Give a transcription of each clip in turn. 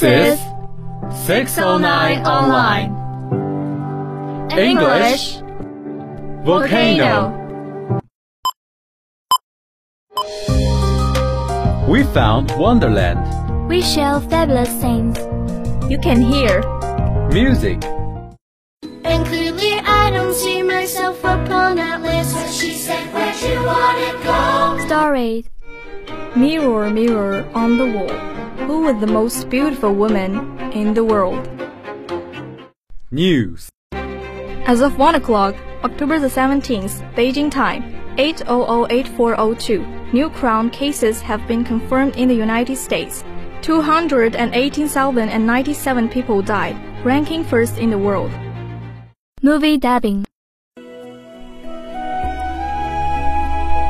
This is 609 Online. English Volcano. We found Wonderland. We share fabulous things. You can hear Music. And clearly I don't see myself upon that list. So she said, Where'd you wanna go? Stories. mirror, mirror on the wall. Who is the most beautiful woman in the world? News. As of 1 o'clock, October the 17th, Beijing time, 8008402, new crown cases have been confirmed in the United States. 218,097 people died, ranking first in the world. Movie dubbing.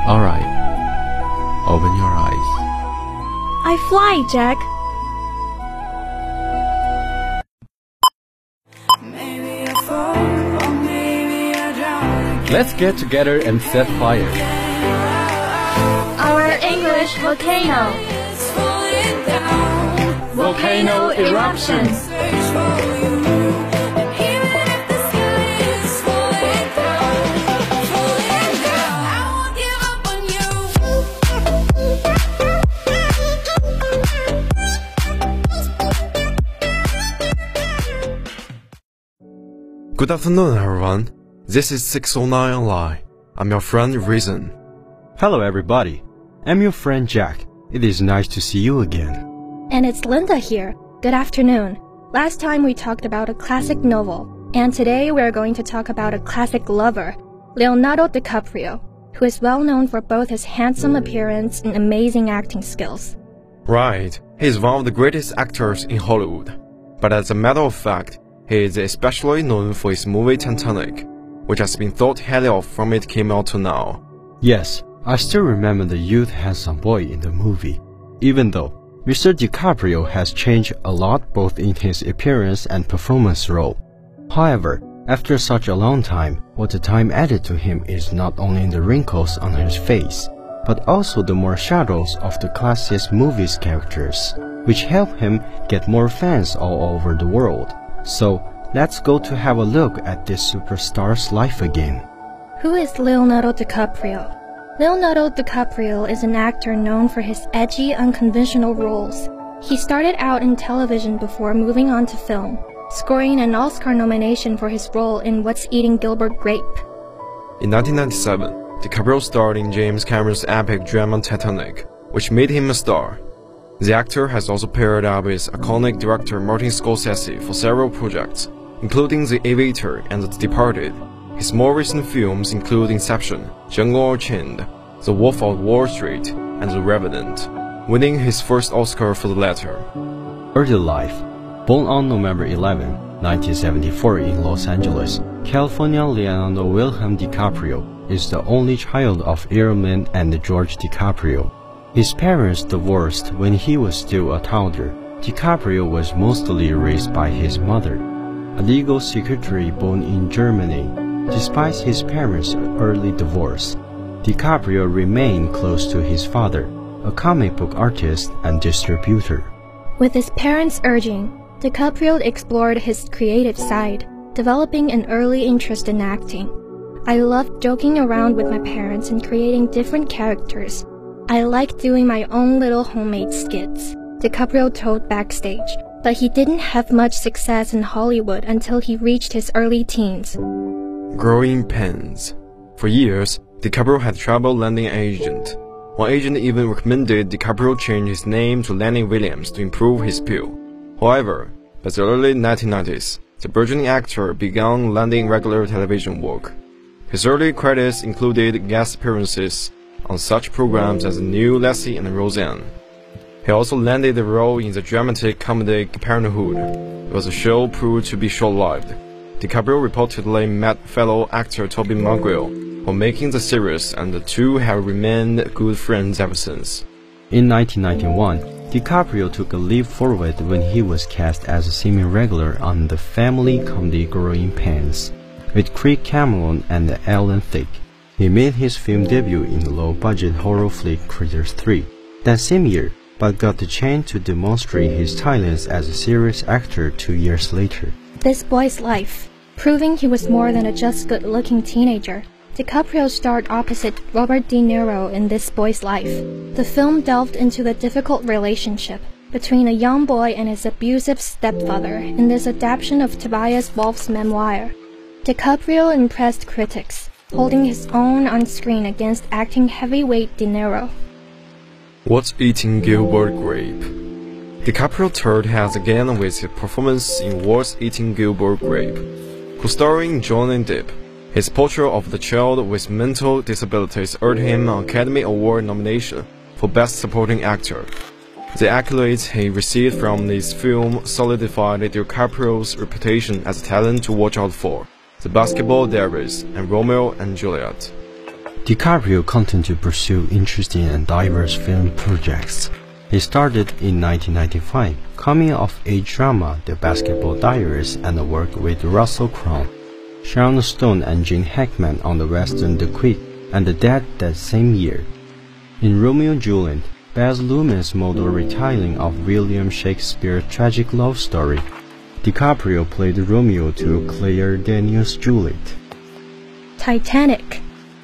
Alright. Open your eyes. I fly, Jack. Let's get together and set fire. Our English volcano. Volcano eruptions. Good afternoon, everyone. This is 609 Online. I'm your friend Reason. Hello, everybody. I'm your friend Jack. It is nice to see you again. And it's Linda here. Good afternoon. Last time we talked about a classic novel, and today we're going to talk about a classic lover, Leonardo DiCaprio, who is well known for both his handsome appearance and amazing acting skills. Right, he is one of the greatest actors in Hollywood. But as a matter of fact, he is especially known for his movie Titanic, which has been thought highly of from it came out to now. Yes, I still remember the youth handsome boy in the movie. Even though Mr. DiCaprio has changed a lot both in his appearance and performance role. However, after such a long time, what the time added to him is not only the wrinkles on his face, but also the more shadows of the classic movie's characters, which help him get more fans all over the world. So, let's go to have a look at this superstar's life again. Who is Leonardo DiCaprio? Leonardo DiCaprio is an actor known for his edgy, unconventional roles. He started out in television before moving on to film, scoring an Oscar nomination for his role in What's Eating Gilbert Grape. In 1997, DiCaprio starred in James Cameron's epic drama Titanic, which made him a star. The actor has also paired up with iconic director Martin Scorsese for several projects, including The Aviator and The Departed. His more recent films include Inception, Django Unchained, The Wolf of Wall Street, and The Revenant, winning his first Oscar for the latter. Early life. Born on November 11, 1974 in Los Angeles, California, Leonardo Wilhelm DiCaprio is the only child of Airman and George DiCaprio. His parents divorced when he was still a toddler. DiCaprio was mostly raised by his mother, a legal secretary born in Germany. Despite his parents' early divorce, DiCaprio remained close to his father, a comic book artist and distributor. With his parents' urging, DiCaprio explored his creative side, developing an early interest in acting. I loved joking around with my parents and creating different characters. I like doing my own little homemade skits, DiCaprio told backstage, but he didn't have much success in Hollywood until he reached his early teens. Growing pains. For years, DiCaprio had trouble landing an agent. One agent even recommended DiCaprio change his name to Lenny Williams to improve his appeal. However, by the early 1990s, the burgeoning actor began landing regular television work. His early credits included guest appearances on such programs as New Lassie and Roseanne. He also landed a role in the dramatic comedy Parenthood, but the show proved to be short-lived. DiCaprio reportedly met fellow actor Tobey Maguire while making the series, and the two have remained good friends ever since. In 1991, DiCaprio took a leap forward when he was cast as a semi-regular on the family comedy Growing Pains with Kirk Cameron and Alan Thicke. He made his film debut in the low-budget horror flick Critters 3. That same year, but got the chance to demonstrate his talents as a serious actor two years later. This Boy's Life. Proving he was more than a just good looking teenager, DiCaprio starred opposite Robert De Niro in This Boy's Life. The film delved into the difficult relationship between a young boy and his abusive stepfather in this adaptation of Tobias Wolff's memoir. DiCaprio impressed critics, holding his own on screen against acting heavyweight De Niro. What's Eating Gilbert Grape? DiCaprio toured heads again with his performance in What's Eating Gilbert Grape, co-starring Johnny Depp. His portrayal of the child with mental disabilities earned him an Academy Award nomination for Best Supporting Actor. The accolades he received from this film solidified DiCaprio's reputation as a talent to watch out for. The Basketball Diaries and Romeo and Juliet. DiCaprio continued to pursue interesting and diverse film projects. He started in 1995, coming of age drama The Basketball Diaries and worked with Russell Crowe, Sharon Stone and Gene Hackman on the western The Quick and The Dead that same year. In Romeo and Juliet, Baz Luhrmann's model retelling of William Shakespeare's tragic love story, DiCaprio played Romeo to Claire Danes' Juliet. Titanic.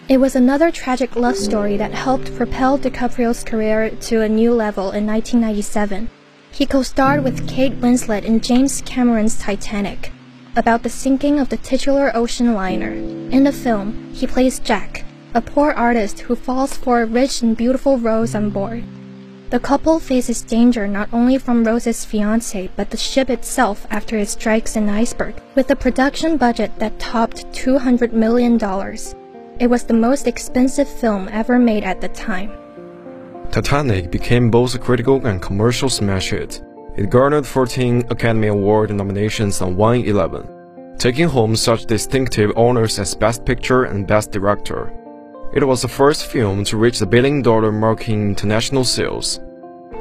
It was another tragic love story that helped propel DiCaprio's career to a new level in 1997. He co-starred with Kate Winslet in James Cameron's Titanic, about the sinking of the titular ocean liner. In the film, he plays Jack, a poor artist who falls for a rich and beautiful Rose on board. The couple faces danger not only from Rose's fiance, but the ship itself after it strikes an iceberg, with a production budget that topped $200 million. It was the most expensive film ever made at the time. Titanic became both a critical and commercial smash hit. It garnered 14 Academy Award nominations and won 11, taking home such distinctive honors as Best Picture and Best Director. It was the first film to reach the billion dollar mark in international sales.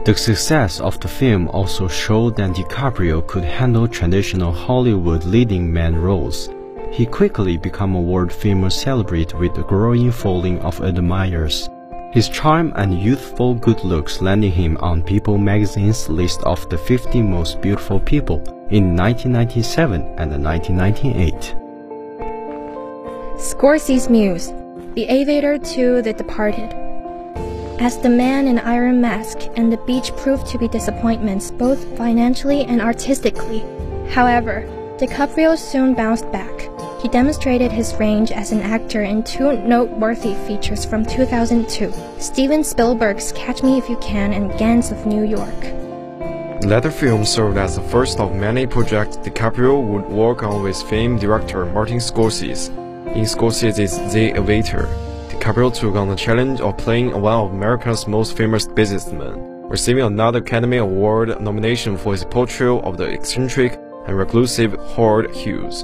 The success of the film also showed that DiCaprio could handle traditional Hollywood leading man roles. He quickly became a world-famous celebrity with a growing following of admirers. His charm and youthful good looks landed him on People magazine's list of the 50 most beautiful people in 1997 and 1998. Scorsese's Muse, The Aviator to The Departed. As The Man in Iron Mask and The Beach proved to be disappointments both financially and artistically. However, DiCaprio soon bounced back. He demonstrated his range as an actor in two noteworthy features from 2002 Steven Spielberg's Catch Me If You Can and Gangs of New York. Latter film served as the first of many projects DiCaprio would work on with famed director Martin Scorsese. In Scorsese's The Aviator, DiCaprio took on the challenge of playing one of America's most famous businessmen, receiving another Academy Award nomination for his portrayal of the eccentric and reclusive Howard Hughes.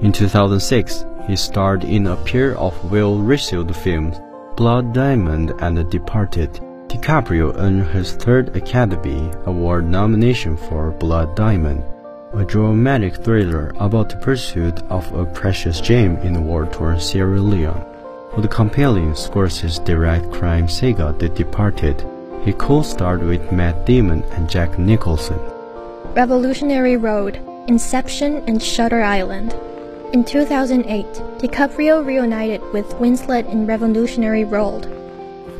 In 2006, he starred in a pair of well-received films, Blood Diamond and The Departed. DiCaprio earned his third Academy Award nomination for Blood Diamond, a dramatic thriller about the pursuit of a precious gem in the war-torn Sierra Leone. The compelling Scorsese direct crime saga The Departed, he co-starred with Matt Damon and Jack Nicholson. Revolutionary Road, Inception, and Shutter Island. In 2008, DiCaprio reunited with Winslet in Revolutionary Road,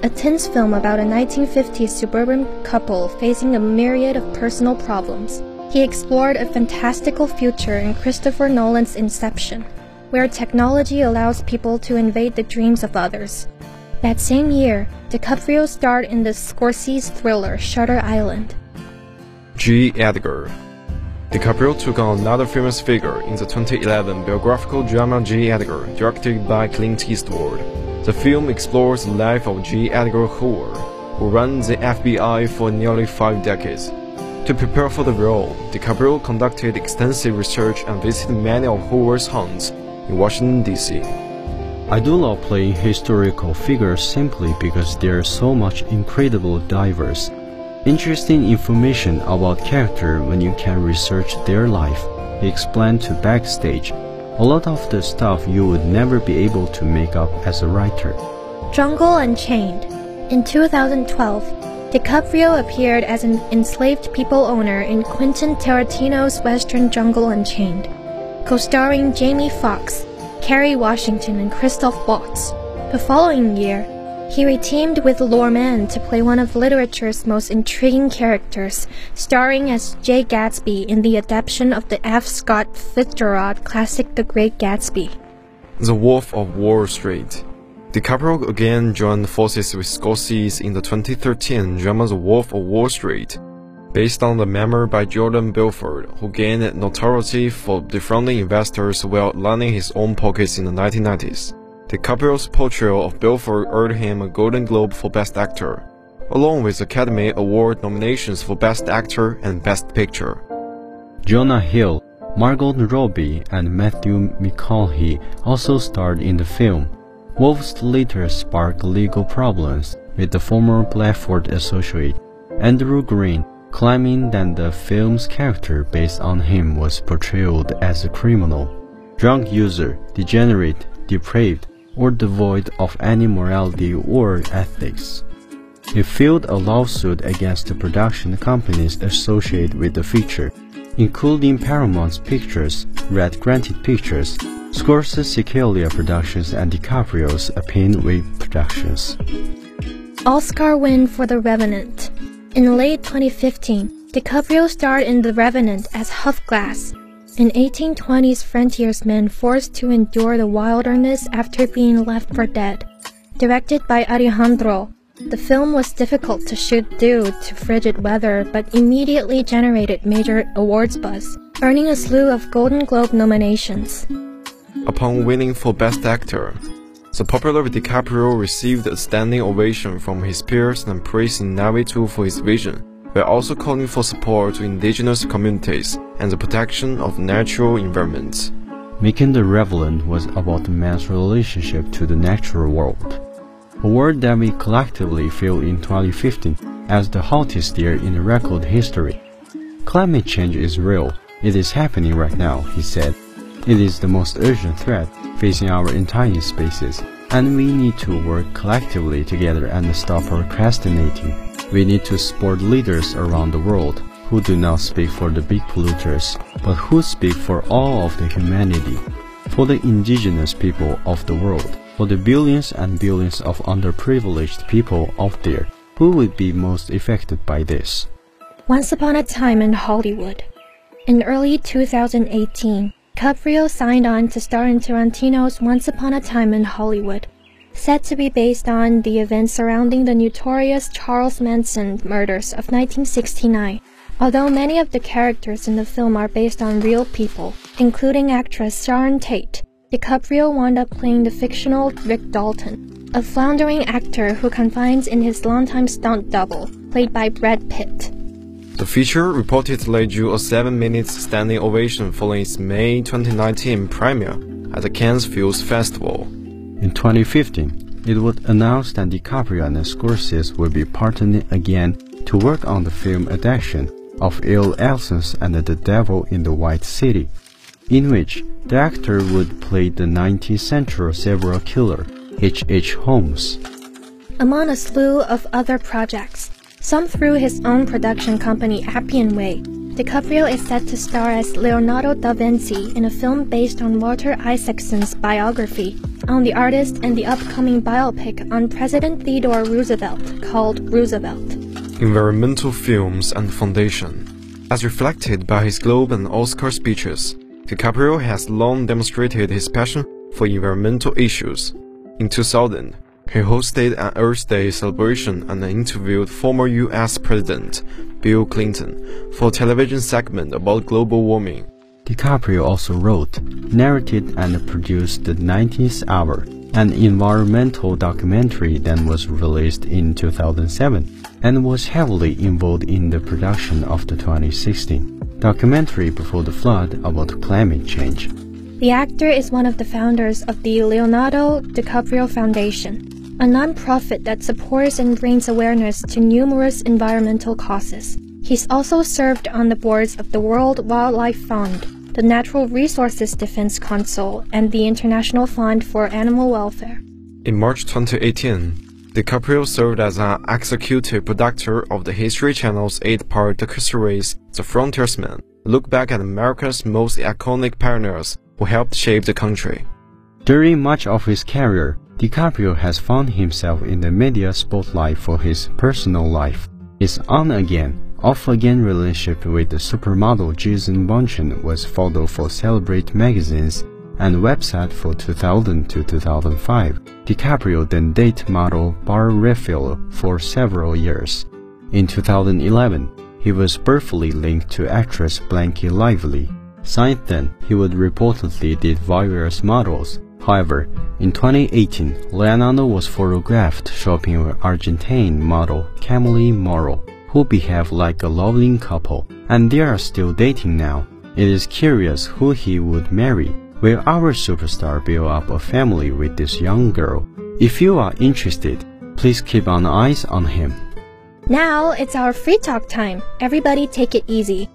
a tense film about a 1950s suburban couple facing a myriad of personal problems. He explored a fantastical future in Christopher Nolan's Inception, where technology allows people to invade the dreams of others. That same year, DiCaprio starred in the Scorsese thriller Shutter Island. J. Edgar DiCaprio took on another famous figure in the 2011 biographical drama J. Edgar, directed by Clint Eastwood. The film explores the life of J. Edgar Hoover, who ran the FBI for nearly five decades. To prepare for the role, DiCaprio conducted extensive research and visited many of Hoover's haunts in Washington, D.C. I do love playing historical figures simply because there is so much incredible diverse Interesting information about character when you can research their life. He explained to Backstage. A lot of the stuff you would never be able to make up as a writer. Django Unchained. In 2012, DiCaprio appeared as an enslaved people owner in Quentin Tarantino's Western Django Unchained, co-starring Jamie Foxx, Kerry Washington, and Christoph Waltz. The following year, he reteamed with Luhrmann to play one of literature's most intriguing characters, starring as Jay Gatsby in the adaptation of the F. Scott Fitzgerald classic The Great Gatsby. The Wolf of Wall Street. DiCaprio again joined forces with Scorsese in the 2013 drama The Wolf of Wall Street, based on the memoir by Jordan Belfort, who gained notoriety for defrauding investors while lining his own pockets in the 1990s. DiCaprio's portrayal of Belfort earned him a Golden Globe for Best Actor, along with Academy Award nominations for Best Actor and Best Picture. Jonah Hill, Margot Robbie, and Matthew McConaughey also starred in the film. Wolves later sparked legal problems with the former Blackford associate, Andrew Green, claiming that the film's character based on him was portrayed as a criminal, drunk user, degenerate, depraved, or devoid of any morality or ethics. He filed a lawsuit against the production companies associated with the feature, including Paramount Pictures, Red Granite Pictures, Scorsese Sicilia Productions, and DiCaprio's Appian Productions. Oscar win for The Revenant. In late 2015, DiCaprio starred in The Revenant as Hugh Glass, an 1820s frontiersman forced to endure the wilderness after being left for dead. Directed by Alejandro, the film was difficult to shoot due to frigid weather but immediately generated major awards buzz, earning a slew of Golden Globe nominations. Upon winning for Best Actor, the popular DiCaprio received a standing ovation from his peers and praised Inarritu for his vision we are also calling for support to indigenous communities and the protection of natural environments. Making the Revenant was about man's relationship to the natural world, a word that we collectively feel in 2015 as the hottest year in record history. Climate change is real. It is happening right now, he said. It is the most urgent threat facing our entire species, and we need to work collectively together and stop procrastinating. We need to support leaders around the world who do not speak for the big polluters, but who speak for all of the humanity, for the indigenous people of the world, for the billions and billions of underprivileged people out there who would be most affected by this. Once upon a time in Hollywood. In early 2018, Caprio signed on to star in Tarantino's Once Upon a Time in Hollywood said to be based on the events surrounding the notorious Charles Manson murders of 1969. Although many of the characters in the film are based on real people, including actress Sharon Tate, DiCaprio wound up playing the fictional Rick Dalton, a floundering actor who confides in his longtime stunt double, played by Brad Pitt. The feature reportedly drew a 7 minutes standing ovation following its May 2019 premiere at the Cannes Film Festival. In 2015, it was announced that DiCaprio and Scorsese would be partnering again to work on the film adaptation of Il Innocence and the Devil in the White City, in which the actor would play the 19th century serial killer H. H. Holmes. Among a slew of other projects, some through his own production company Appian Way, DiCaprio is set to star as Leonardo da Vinci in a film based on Walter Isaacson's biography on the artist and the upcoming biopic on President Theodore Roosevelt called Roosevelt. Environmental Films and Foundation. As reflected by his Globe and Oscar speeches, DiCaprio has long demonstrated his passion for environmental issues. In 2000, he hosted an Earth Day celebration and interviewed former US President Bill Clinton for a television segment about global warming. DiCaprio also wrote, narrated, and produced The 90th Hour, an environmental documentary that was released in 2007 and was heavily involved in the production of the 2016 documentary Before the Flood about climate change. The actor is one of the founders of the Leonardo DiCaprio Foundation, a nonprofit that supports and brings awareness to numerous environmental causes. He's also served on the boards of the World Wildlife Fund, the Natural Resources Defense Council, and the International Fund for Animal Welfare. In March 2018, DiCaprio served as an executive producer of the History Channel's eight-part docuseries The Frontiersman, look back at America's most iconic pioneers who helped shape the country. During much of his career, DiCaprio has found himself in the media spotlight for his personal life. His on-again, off-again relationship with the supermodel Gisele Bündchen was photo for Celebrate magazines and website for 2000 to 2005. DiCaprio then dated model Bar Refael for several years. In 2011, he was briefly linked to actress Blake Lively. Since then, he would reportedly date various models. However, in 2018, Leonardo was photographed shopping with Argentine model Camille Moro, who behave like a loving couple, and they are still dating now. It is curious who he would marry. Will our superstar build up a family with this young girl? If you are interested, please keep an eyes on him. Now it's our free talk time. Everybody take it easy.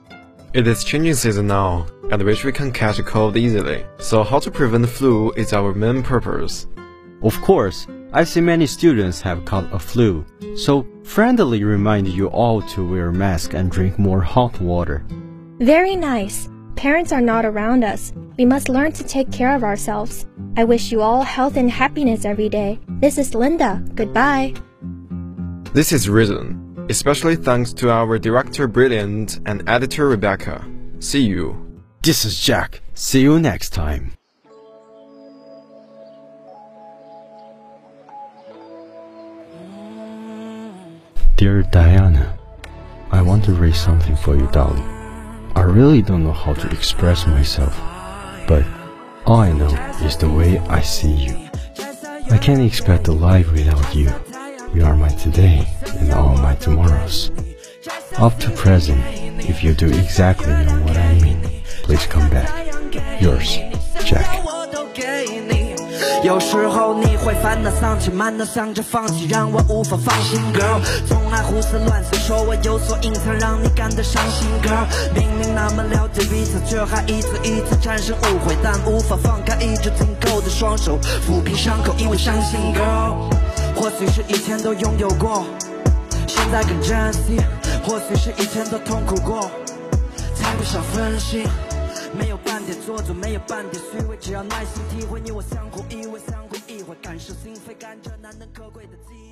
It is changing season now, at which we can catch a cold easily. So how to prevent the flu is our main purpose. Of course, I see many students have caught a flu, so friendly remind you all to wear mask and drink more hot water. Very nice. Parents are not around us. We must learn to take care of ourselves. I wish you all health and happiness every day. This is Linda. Goodbye. This is Reason, especially thanks to our director Brilliant and editor Rebecca. See you. This is Jack. See you next time. Dear Diana, I want to read something for you, darling. I really don't know how to express myself, but all I know is the way I see you. I can't expect a life without you. You are my today and all my tomorrows. Up to present, if you do exactly know what I mean, please come back. Yours, Jack. 有时候你会烦恼丧气，满脑想着放弃，让我无法放心，girl。总爱胡思乱想，说我有所隐藏，让你感到伤心，girl。明明那么了解彼此，却还一次一次产生误会，但无法放开一直紧扣的双手，抚平伤口，因为伤心，girl。或许是以前都拥有过，现在更珍惜；或许是以前都痛苦过，才不想分心。没有半点做作，没有半点虚伪，只要耐心体会，你我相互依偎，相互意会，感受心扉，感觉难能可贵的机。